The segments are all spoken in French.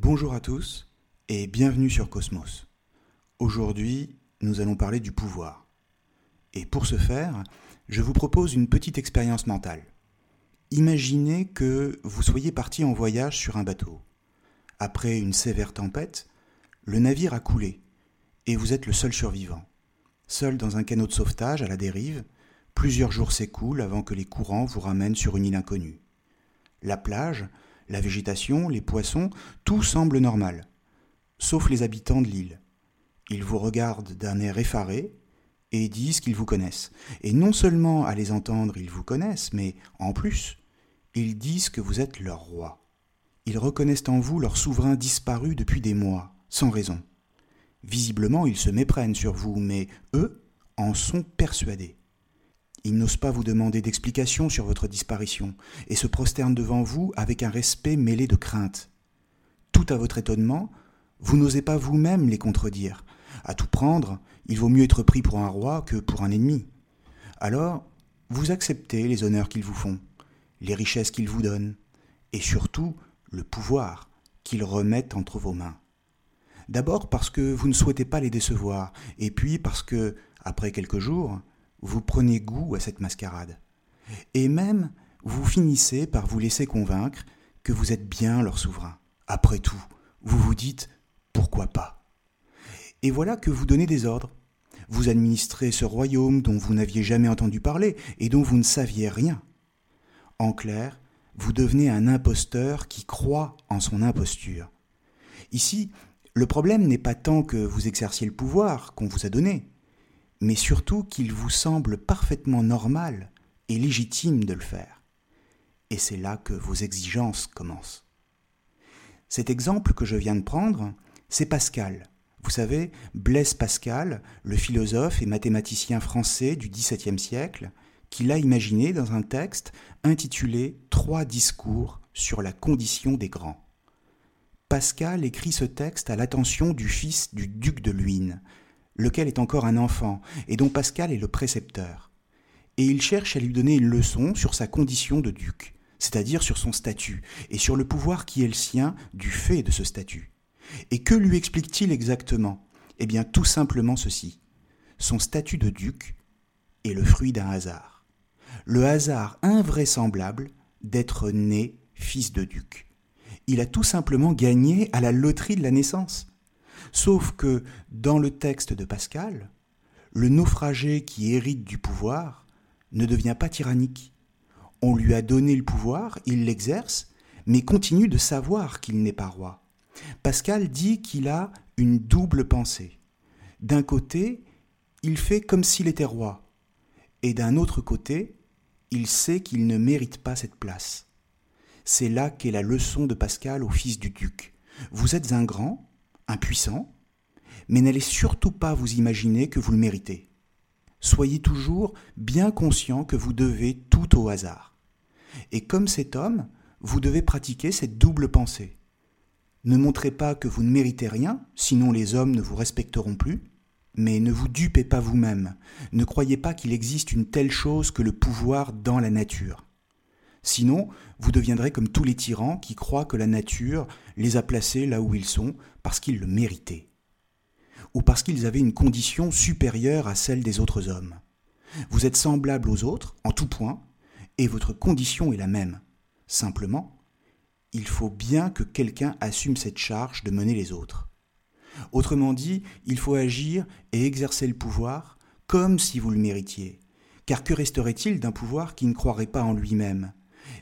Bonjour à tous et bienvenue sur Cosmos. Aujourd'hui, nous allons parler du pouvoir. Et pour ce faire, je vous propose une petite expérience mentale. Imaginez que vous soyez parti en voyage sur un bateau. Après une sévère tempête, le navire a coulé et vous êtes le seul survivant. Seul dans un canot de sauvetage à la dérive, plusieurs jours s'écoulent avant que les courants vous ramènent sur une île inconnue. La plage, la végétation, les poissons, tout semble normal, sauf les habitants de l'île. Ils vous regardent d'un air effaré et disent qu'ils vous connaissent. Et non seulement à les entendre, ils vous connaissent, mais en plus, ils disent que vous êtes leur roi. Ils reconnaissent en vous leur souverain disparu depuis des mois, sans raison. Visiblement, ils se méprennent sur vous, mais eux en sont persuadés. Ils n'osent pas vous demander d'explications sur votre disparition et se prosternent devant vous avec un respect mêlé de crainte. Tout à votre étonnement, vous n'osez pas vous-même les contredire. À tout prendre, il vaut mieux être pris pour un roi que pour un ennemi. Alors, vous acceptez les honneurs qu'ils vous font, les richesses qu'ils vous donnent, et surtout le pouvoir qu'ils remettent entre vos mains. D'abord parce que vous ne souhaitez pas les décevoir, et puis parce que, après quelques jours, vous prenez goût à cette mascarade. Et même, vous finissez par vous laisser convaincre que vous êtes bien leur souverain. Après tout, vous vous dites pourquoi pas? Et voilà que vous donnez des ordres. Vous administrez ce royaume dont vous n'aviez jamais entendu parler et dont vous ne saviez rien. En clair, vous devenez un imposteur qui croit en son imposture. Ici, le problème n'est pas tant que vous exerciez le pouvoir qu'on vous a donné, mais surtout qu'il vous semble parfaitement normal et légitime de le faire. Et c'est là que vos exigences commencent. Cet exemple que je viens de prendre, c'est Pascal. Vous savez, Blaise Pascal, le philosophe et mathématicien français du XVIIe siècle, qui l'a imaginé dans un texte intitulé Trois discours sur la condition des grands. Pascal écrit ce texte à l'attention du fils du duc de Luynes, lequel est encore un enfant, et dont Pascal est le précepteur. Et il cherche à lui donner une leçon sur sa condition de duc, c'est-à-dire sur son statut, et sur le pouvoir qui est le sien du fait de ce statut. Et que lui explique-t-il exactement? Eh bien tout simplement ceci. Son statut de duc est le fruit d'un hasard. Le hasard invraisemblable d'être né fils de duc. Il a tout simplement gagné à la loterie de la naissance. Sauf que, dans le texte de Pascal, le naufragé qui hérite du pouvoir ne devient pas tyrannique. On lui a donné le pouvoir, il l'exerce, mais continue de savoir qu'il n'est pas roi. Pascal dit qu'il a une double pensée. D'un côté, il fait comme s'il était roi, et d'un autre côté, il sait qu'il ne mérite pas cette place. C'est là qu'est la leçon de Pascal au fils du duc. Vous êtes un grand, impuissant, mais n'allez surtout pas vous imaginer que vous le méritez. Soyez toujours bien conscient que vous devez tout au hasard. Et comme cet homme, vous devez pratiquer cette double pensée. Ne montrez pas que vous ne méritez rien, sinon les hommes ne vous respecteront plus, mais ne vous dupez pas vous-même, ne croyez pas qu'il existe une telle chose que le pouvoir dans la nature. Sinon, vous deviendrez comme tous les tyrans qui croient que la nature les a placés là où ils sont parce qu'ils le méritaient, ou parce qu'ils avaient une condition supérieure à celle des autres hommes. Vous êtes semblables aux autres en tout point, et votre condition est la même. Simplement, il faut bien que quelqu'un assume cette charge de mener les autres. Autrement dit, il faut agir et exercer le pouvoir comme si vous le méritiez. Car que resterait-il d'un pouvoir qui ne croirait pas en lui-même?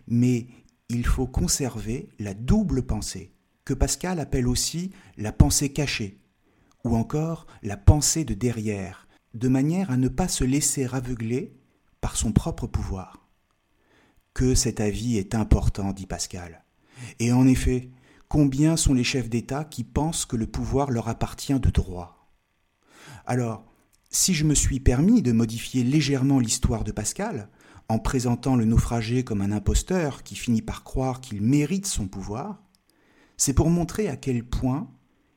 Mais il faut conserver la double pensée, que Pascal appelle aussi la pensée cachée, ou encore la pensée de derrière, de manière à ne pas se laisser aveugler par son propre pouvoir. Que cet avis est important, dit Pascal. Et en effet, combien sont les chefs d'État qui pensent que le pouvoir leur appartient de droit? Alors, si je me suis permis de modifier légèrement l'histoire de Pascal, en présentant le naufragé comme un imposteur qui finit par croire qu'il mérite son pouvoir, c'est pour montrer à quel point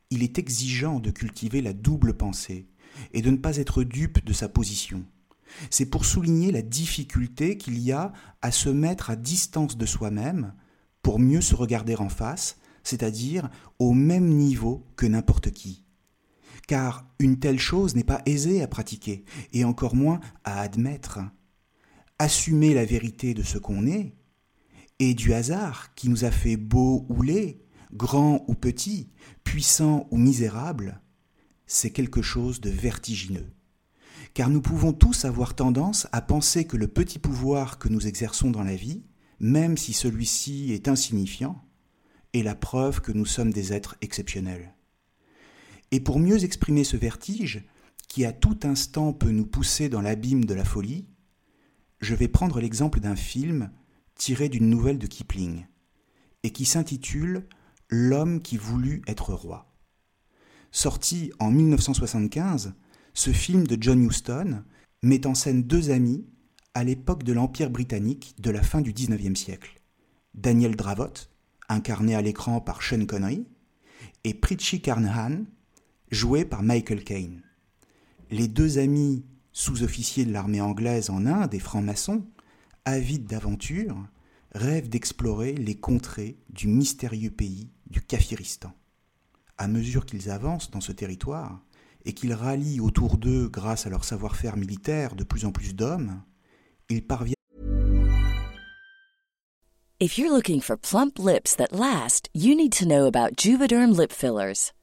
il est exigeant de cultiver la double pensée et de ne pas être dupe de sa position. C'est pour souligner la difficulté qu'il y a à se mettre à distance de soi-même pour mieux se regarder en face, c'est-à-dire au même niveau que n'importe qui. Car une telle chose n'est pas aisée à pratiquer, et encore moins à admettre. Assumer la vérité de ce qu'on est, et du hasard qui nous a fait beau ou laid, grand ou petit, puissant ou misérable, c'est quelque chose de vertigineux. Car nous pouvons tous avoir tendance à penser que le petit pouvoir que nous exerçons dans la vie même si celui-ci est insignifiant, est la preuve que nous sommes des êtres exceptionnels. Et pour mieux exprimer ce vertige, qui à tout instant peut nous pousser dans l'abîme de la folie, je vais prendre l'exemple d'un film tiré d'une nouvelle de Kipling, et qui s'intitule L'homme qui voulut être roi. Sorti en 1975, ce film de John Huston met en scène deux amis à l'époque de l'Empire britannique de la fin du XIXe siècle. Daniel Dravot, incarné à l'écran par Sean Connery, et Pritchie Carnahan, joué par Michael Caine. Les deux amis sous-officiers de l'armée anglaise en Inde et francs-maçons, avides d'aventure, rêvent d'explorer les contrées du mystérieux pays du Kafiristan. À mesure qu'ils avancent dans ce territoire, et qu'ils rallient autour d'eux grâce à leur savoir-faire militaire de plus en plus d'hommes, ils parviennent If you're looking for plump lips that last, you need to know about Juvederm lip fillers.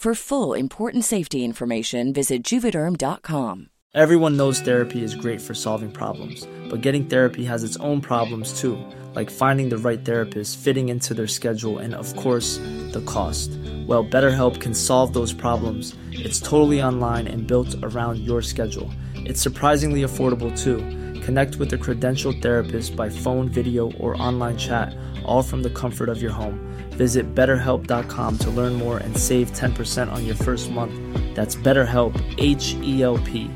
For full important safety information, visit juvederm.com. Everyone knows therapy is great for solving problems, but getting therapy has its own problems too, like finding the right therapist, fitting into their schedule, and of course, the cost. Well, BetterHelp can solve those problems. It's totally online and built around your schedule. It's surprisingly affordable too. Connect with a credentialed therapist by phone, video, or online chat, all from the comfort of your home. Visit betterhelp.com to learn more and save 10% on your first month. That's BetterHelp, H E L P.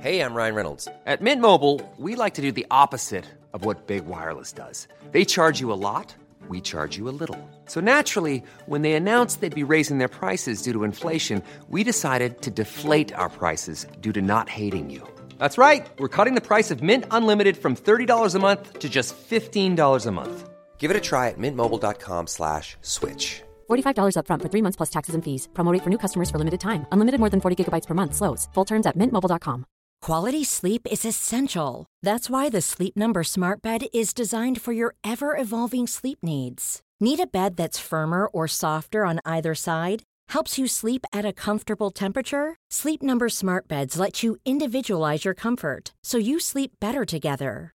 Hey, I'm Ryan Reynolds. At Mint Mobile, we like to do the opposite of what Big Wireless does. They charge you a lot, we charge you a little. So naturally, when they announced they'd be raising their prices due to inflation, we decided to deflate our prices due to not hating you. That's right. We're cutting the price of Mint Unlimited from $30 a month to just $15 a month. Give it a try at mintmobile.com slash switch. $45 upfront for three months plus taxes and fees. Promo rate for new customers for limited time. Unlimited more than 40 gigabytes per month. Slows. Full terms at mintmobile.com. Quality sleep is essential. That's why the Sleep Number Smart Bed is designed for your ever evolving sleep needs. Need a bed that's firmer or softer on either side? Helps you sleep at a comfortable temperature? Sleep Number Smart Beds let you individualize your comfort so you sleep better together.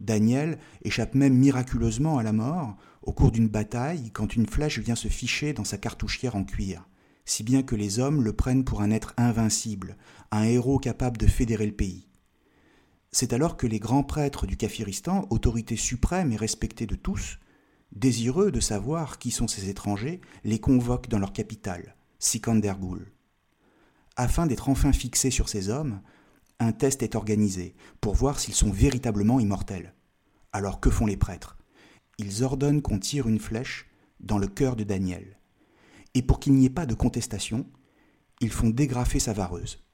Daniel échappe même miraculeusement à la mort au cours d'une bataille quand une flèche vient se ficher dans sa cartouchière en cuir, si bien que les hommes le prennent pour un être invincible, un héros capable de fédérer le pays. C'est alors que les grands prêtres du Kafiristan, autorité suprême et respectée de tous, désireux de savoir qui sont ces étrangers, les convoquent dans leur capitale, Sikandergoul. Afin d'être enfin fixés sur ces hommes, un test est organisé pour voir s'ils sont véritablement immortels. Alors que font les prêtres? Ils ordonnent qu'on tire une flèche dans le cœur de Daniel. Et pour qu'il n'y ait pas de contestation, ils font dégrafer sa vareuse.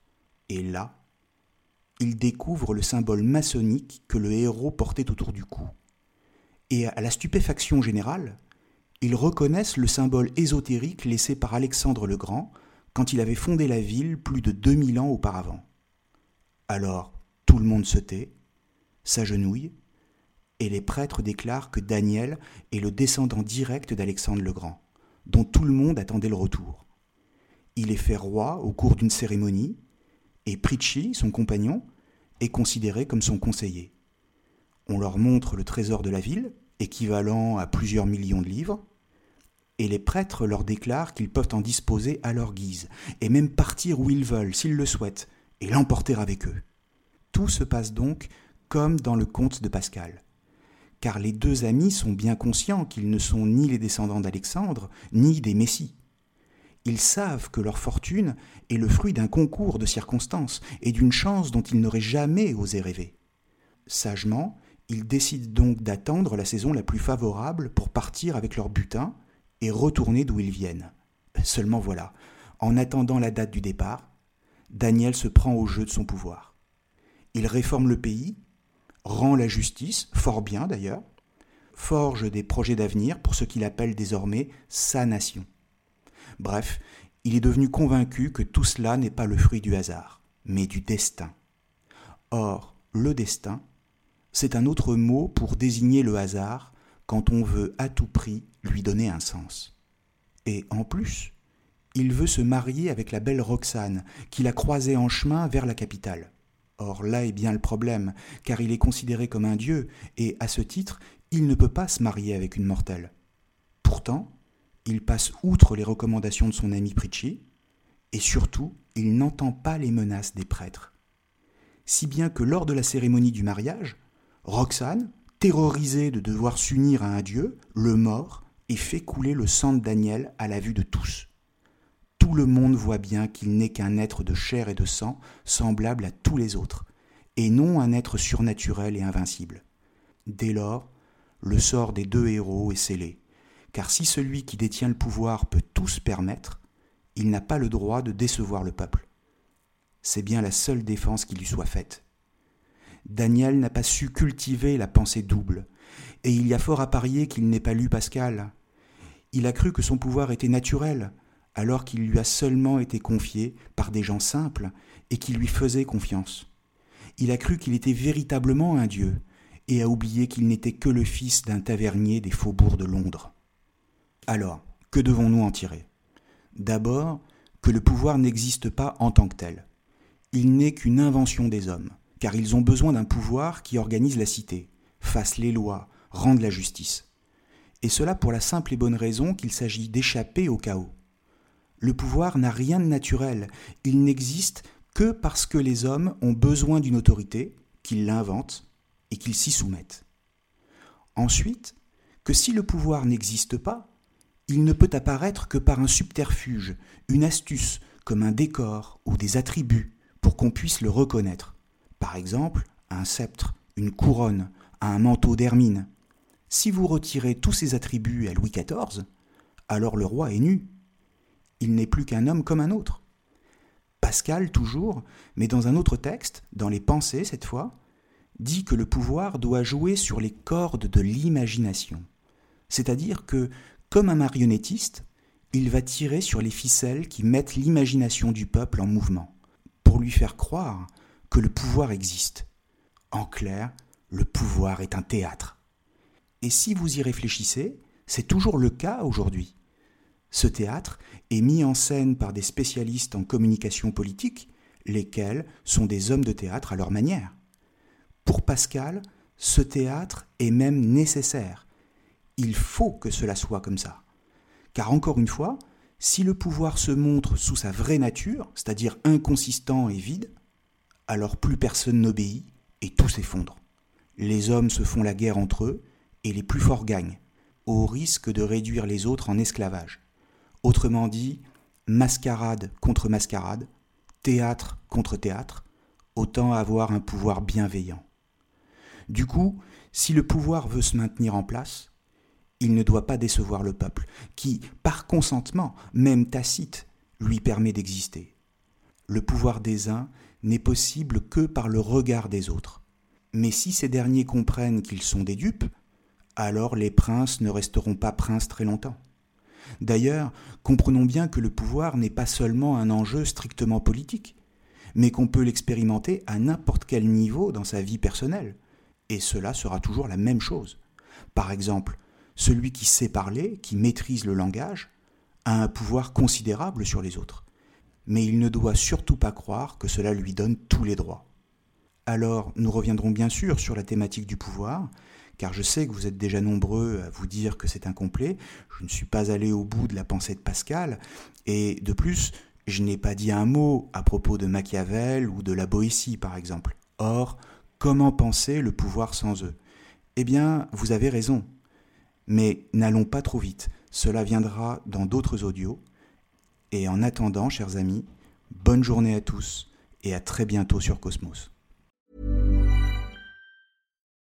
Et là, ils découvrent le symbole maçonnique que le héros portait autour du cou. Et à la stupéfaction générale, ils reconnaissent le symbole ésotérique laissé par Alexandre le Grand quand il avait fondé la ville plus de 2000 ans auparavant. Alors tout le monde se tait, s'agenouille, et les prêtres déclarent que Daniel est le descendant direct d'Alexandre le Grand, dont tout le monde attendait le retour. Il est fait roi au cours d'une cérémonie, et Pritchi, son compagnon, est considéré comme son conseiller. On leur montre le trésor de la ville, équivalent à plusieurs millions de livres, et les prêtres leur déclarent qu'ils peuvent en disposer à leur guise, et même partir où ils veulent, s'ils le souhaitent, et l'emporter avec eux. Tout se passe donc comme dans le conte de Pascal. Car les deux amis sont bien conscients qu'ils ne sont ni les descendants d'Alexandre, ni des Messies. Ils savent que leur fortune est le fruit d'un concours de circonstances et d'une chance dont ils n'auraient jamais osé rêver. Sagement, ils décident donc d'attendre la saison la plus favorable pour partir avec leur butin et retourner d'où ils viennent. Seulement voilà, en attendant la date du départ, Daniel se prend au jeu de son pouvoir. Il réforme le pays, rend la justice, fort bien d'ailleurs, forge des projets d'avenir pour ce qu'il appelle désormais sa nation. Bref, il est devenu convaincu que tout cela n'est pas le fruit du hasard, mais du destin. Or, le destin, c'est un autre mot pour désigner le hasard quand on veut à tout prix lui donner un sens. Et en plus, il veut se marier avec la belle Roxane, qu'il a croisée en chemin vers la capitale. Or là est bien le problème, car il est considéré comme un dieu, et à ce titre, il ne peut pas se marier avec une mortelle. Pourtant, il passe outre les recommandations de son ami Pritchi, et surtout, il n'entend pas les menaces des prêtres. Si bien que lors de la cérémonie du mariage, Roxane, terrorisée de devoir s'unir à un dieu, le mort, et fait couler le sang de Daniel à la vue de tous tout le monde voit bien qu'il n'est qu'un être de chair et de sang, semblable à tous les autres, et non un être surnaturel et invincible. Dès lors, le sort des deux héros est scellé, car si celui qui détient le pouvoir peut tout se permettre, il n'a pas le droit de décevoir le peuple. C'est bien la seule défense qui lui soit faite. Daniel n'a pas su cultiver la pensée double, et il y a fort à parier qu'il n'ait pas lu Pascal. Il a cru que son pouvoir était naturel, alors qu'il lui a seulement été confié par des gens simples et qui lui faisaient confiance. Il a cru qu'il était véritablement un dieu, et a oublié qu'il n'était que le fils d'un tavernier des faubourgs de Londres. Alors, que devons-nous en tirer? D'abord, que le pouvoir n'existe pas en tant que tel. Il n'est qu'une invention des hommes, car ils ont besoin d'un pouvoir qui organise la cité, fasse les lois, rende la justice. Et cela pour la simple et bonne raison qu'il s'agit d'échapper au chaos. Le pouvoir n'a rien de naturel, il n'existe que parce que les hommes ont besoin d'une autorité, qu'ils l'inventent et qu'ils s'y soumettent. Ensuite, que si le pouvoir n'existe pas, il ne peut apparaître que par un subterfuge, une astuce, comme un décor ou des attributs, pour qu'on puisse le reconnaître. Par exemple, un sceptre, une couronne, un manteau d'hermine. Si vous retirez tous ces attributs à Louis XIV, alors le roi est nu, il n'est plus qu'un homme comme un autre. Pascal, toujours, mais dans un autre texte, dans les pensées cette fois, dit que le pouvoir doit jouer sur les cordes de l'imagination. C'est-à-dire que Comme un marionnettiste, il va tirer sur les ficelles qui mettent l'imagination du peuple en mouvement, pour lui faire croire que le pouvoir existe. En clair, le pouvoir est un théâtre. Et si vous y réfléchissez, c'est toujours le cas aujourd'hui. Ce théâtre est mis en scène par des spécialistes en communication politique, lesquels sont des hommes de théâtre à leur manière. Pour Pascal, ce théâtre est même nécessaire. Il faut que cela soit comme ça. Car encore une fois, si le pouvoir se montre sous sa vraie nature, c'est-à-dire inconsistant et vide, alors plus personne n'obéit et tout s'effondre. Les hommes se font la guerre entre eux et les plus forts gagnent, au risque de réduire les autres en esclavage. Autrement dit, mascarade contre mascarade, théâtre contre théâtre, autant avoir un pouvoir bienveillant. Du coup, si le pouvoir veut se maintenir en place, il ne doit pas décevoir le peuple, qui, par consentement, même tacite, lui permet d'exister. Le pouvoir des uns n'est possible que par le regard des autres. Mais si ces derniers comprennent qu'ils sont des dupes, alors les princes ne resteront pas princes très longtemps. D'ailleurs, comprenons bien que le pouvoir n'est pas seulement un enjeu strictement politique, mais qu'on peut l'expérimenter à n'importe quel niveau dans sa vie personnelle, et cela sera toujours la même chose. Par exemple, celui qui sait parler, qui maîtrise le langage, a un pouvoir considérable sur les autres, mais il ne doit surtout pas croire que cela lui donne tous les droits. Alors, nous reviendrons bien sûr sur la thématique du pouvoir, car je sais que vous êtes déjà nombreux à vous dire que c'est incomplet, je ne suis pas allé au bout de la pensée de Pascal, et de plus, je n'ai pas dit un mot à propos de Machiavel ou de la Boétie, par exemple. Or, comment penser le pouvoir sans eux? Eh bien, vous avez raison. Mais n'allons pas trop vite, cela viendra dans d'autres audios. Et en attendant, chers amis, bonne journée à tous et à très bientôt sur Cosmos.